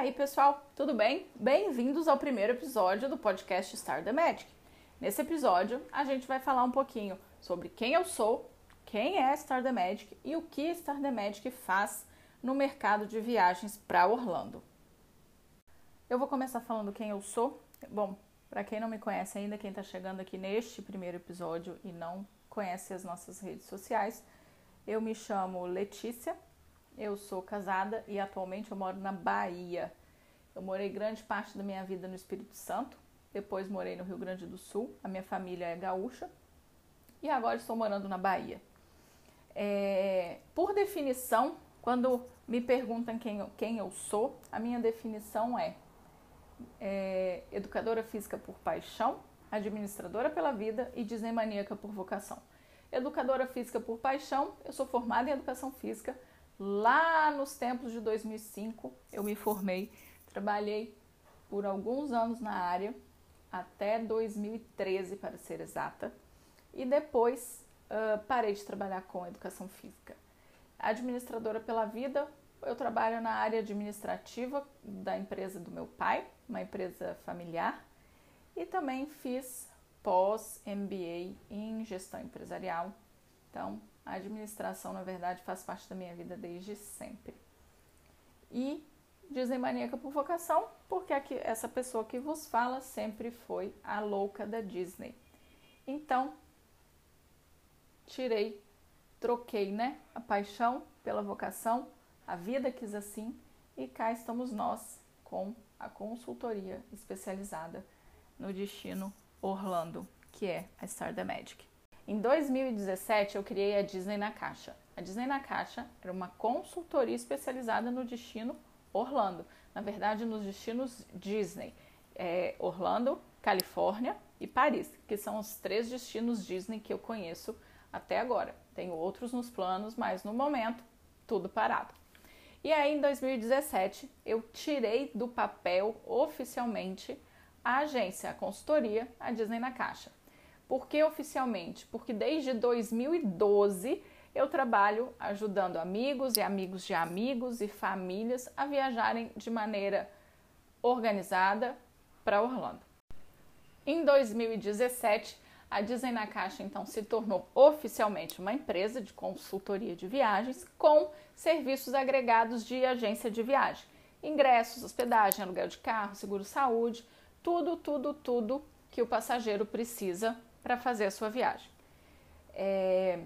aí, pessoal, tudo bem? Bem-vindos ao primeiro episódio do podcast Star the Magic. Nesse episódio, a gente vai falar um pouquinho sobre quem eu sou, quem é Star the Magic e o que Star the Magic faz no mercado de viagens para Orlando. Eu vou começar falando quem eu sou. Bom, para quem não me conhece ainda, quem está chegando aqui neste primeiro episódio e não conhece as nossas redes sociais, eu me chamo Letícia, eu sou casada e atualmente eu moro na Bahia. Eu morei grande parte da minha vida no Espírito Santo, depois morei no Rio Grande do Sul, a minha família é gaúcha e agora estou morando na Bahia. É, por definição, quando me perguntam quem quem eu sou, a minha definição é, é educadora física por paixão, administradora pela vida e Disney maníaca por vocação. Educadora física por paixão, eu sou formada em educação física. Lá nos tempos de 2005, eu me formei, trabalhei por alguns anos na área, até 2013 para ser exata, e depois uh, parei de trabalhar com educação física. Administradora pela vida, eu trabalho na área administrativa da empresa do meu pai, uma empresa familiar, e também fiz pós MBA em gestão empresarial. Então, a administração, na verdade, faz parte da minha vida desde sempre. E Disney maníaca por vocação, porque aqui, essa pessoa que vos fala sempre foi a louca da Disney. Então, tirei, troquei, né? A paixão pela vocação, a vida quis assim, e cá estamos nós com a consultoria especializada no destino Orlando, que é a Star the Magic. Em 2017, eu criei a Disney na Caixa. A Disney na Caixa era uma consultoria especializada no destino Orlando. Na verdade, nos destinos Disney. É Orlando, Califórnia e Paris, que são os três destinos Disney que eu conheço até agora. Tenho outros nos planos, mas no momento, tudo parado. E aí, em 2017, eu tirei do papel oficialmente a agência, a consultoria, a Disney na Caixa. Por que oficialmente? Porque desde 2012 eu trabalho ajudando amigos e amigos de amigos e famílias a viajarem de maneira organizada para Orlando. Em 2017, a Disney na Caixa então se tornou oficialmente uma empresa de consultoria de viagens com serviços agregados de agência de viagem, ingressos, hospedagem, aluguel de carro, seguro saúde, tudo, tudo, tudo que o passageiro precisa para fazer a sua viagem. É,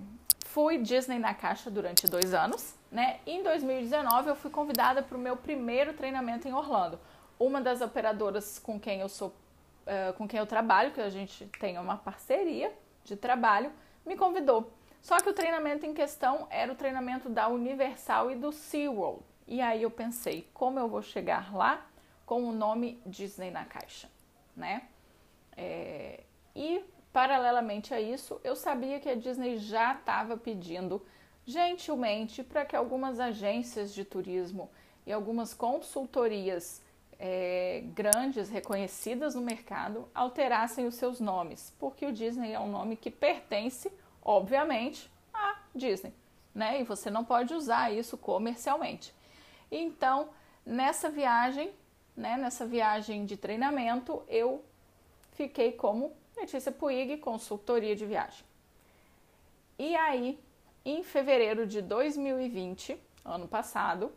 fui Disney na caixa durante dois anos, né? E em 2019 eu fui convidada para o meu primeiro treinamento em Orlando. Uma das operadoras com quem eu sou, uh, com quem eu trabalho, que a gente tem uma parceria de trabalho, me convidou. Só que o treinamento em questão era o treinamento da Universal e do SeaWorld. E aí eu pensei, como eu vou chegar lá com o nome Disney na caixa, né? É, e Paralelamente a isso, eu sabia que a Disney já estava pedindo gentilmente para que algumas agências de turismo e algumas consultorias é, grandes, reconhecidas no mercado, alterassem os seus nomes, porque o Disney é um nome que pertence, obviamente, à Disney, né? E você não pode usar isso comercialmente. Então, nessa viagem, né, nessa viagem de treinamento, eu fiquei como Letícia Puig, consultoria de viagem. E aí, em fevereiro de 2020, ano passado,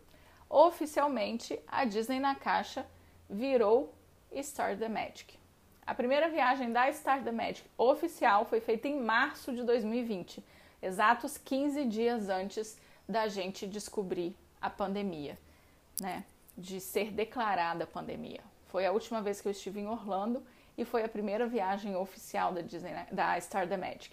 oficialmente a Disney na Caixa virou Star the Magic. A primeira viagem da Star the Magic oficial foi feita em março de 2020, exatos 15 dias antes da gente descobrir a pandemia, né? De ser declarada a pandemia. Foi a última vez que eu estive em Orlando e foi a primeira viagem oficial da, Disney, da Star the Magic.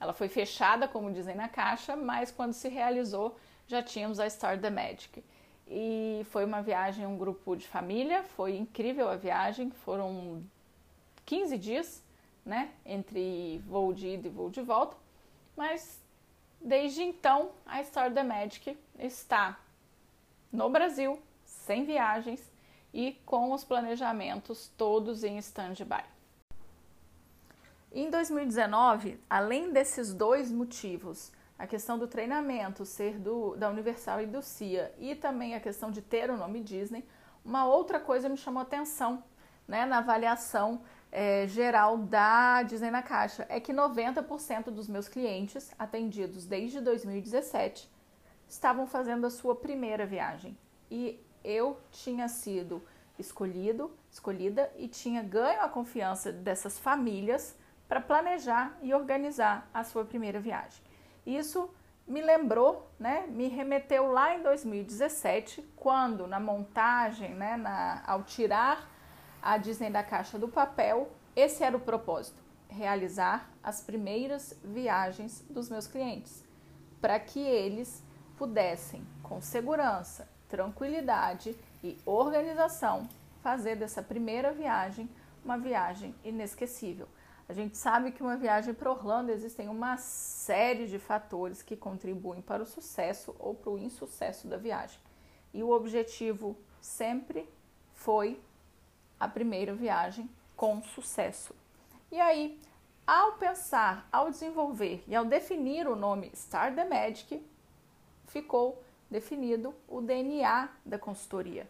Ela foi fechada, como dizem na caixa, mas quando se realizou já tínhamos a Star the Magic. E foi uma viagem, um grupo de família, foi incrível a viagem, foram 15 dias, né, entre voo de ida e voo de volta, mas desde então a Star the Magic está no Brasil, sem viagens, e com os planejamentos todos em stand-by. Em 2019, além desses dois motivos, a questão do treinamento ser do, da Universal e do CIA e também a questão de ter o nome Disney, uma outra coisa me chamou atenção né, na avaliação é, geral da Disney na Caixa é que 90% dos meus clientes atendidos desde 2017 estavam fazendo a sua primeira viagem e eu tinha sido escolhido, escolhida e tinha ganho a confiança dessas famílias para planejar e organizar a sua primeira viagem. Isso me lembrou, né, me remeteu lá em 2017, quando na montagem, né, na, ao tirar a Disney da caixa do papel, esse era o propósito: realizar as primeiras viagens dos meus clientes, para que eles pudessem, com segurança, tranquilidade e organização, fazer dessa primeira viagem uma viagem inesquecível. A gente sabe que uma viagem para Orlando existem uma série de fatores que contribuem para o sucesso ou para o insucesso da viagem. E o objetivo sempre foi a primeira viagem com sucesso. E aí, ao pensar, ao desenvolver e ao definir o nome Star the Magic, ficou definido o DNA da consultoria.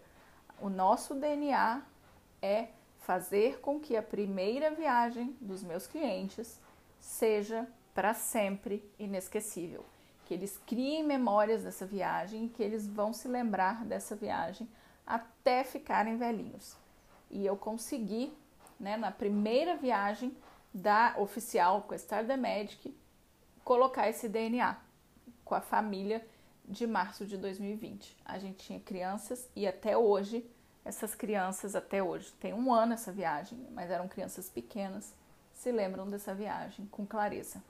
O nosso DNA é fazer com que a primeira viagem dos meus clientes seja para sempre inesquecível. Que eles criem memórias dessa viagem, que eles vão se lembrar dessa viagem até ficarem velhinhos e eu consegui, né, na primeira viagem da oficial com a Star the Magic, colocar esse DNA com a família de março de 2020. A gente tinha crianças e até hoje, essas crianças até hoje, tem um ano essa viagem, mas eram crianças pequenas, se lembram dessa viagem com clareza.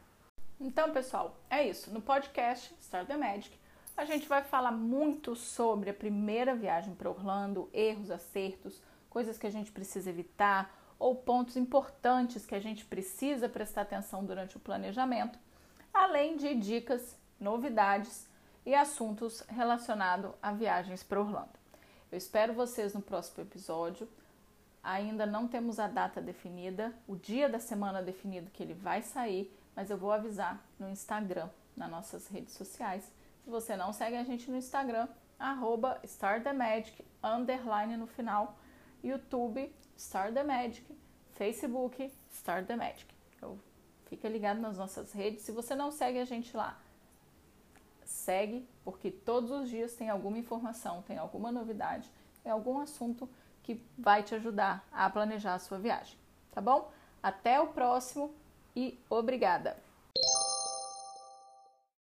Então, pessoal, é isso. No podcast Star the Magic, a gente vai falar muito sobre a primeira viagem para Orlando, erros, acertos, coisas que a gente precisa evitar ou pontos importantes que a gente precisa prestar atenção durante o planejamento, além de dicas, novidades e assuntos relacionados a viagens para Orlando. Eu espero vocês no próximo episódio. Ainda não temos a data definida, o dia da semana definido que ele vai sair, mas eu vou avisar no Instagram, nas nossas redes sociais. Se você não segue a gente no Instagram, arroba StarTheMagic, underline no final, YouTube, Star the Magic, Facebook, Star the Magic. Então, fica ligado nas nossas redes. Se você não segue a gente lá, segue, porque todos os dias tem alguma informação, tem alguma novidade, tem algum assunto que vai te ajudar a planejar a sua viagem, tá bom? Até o próximo e obrigada!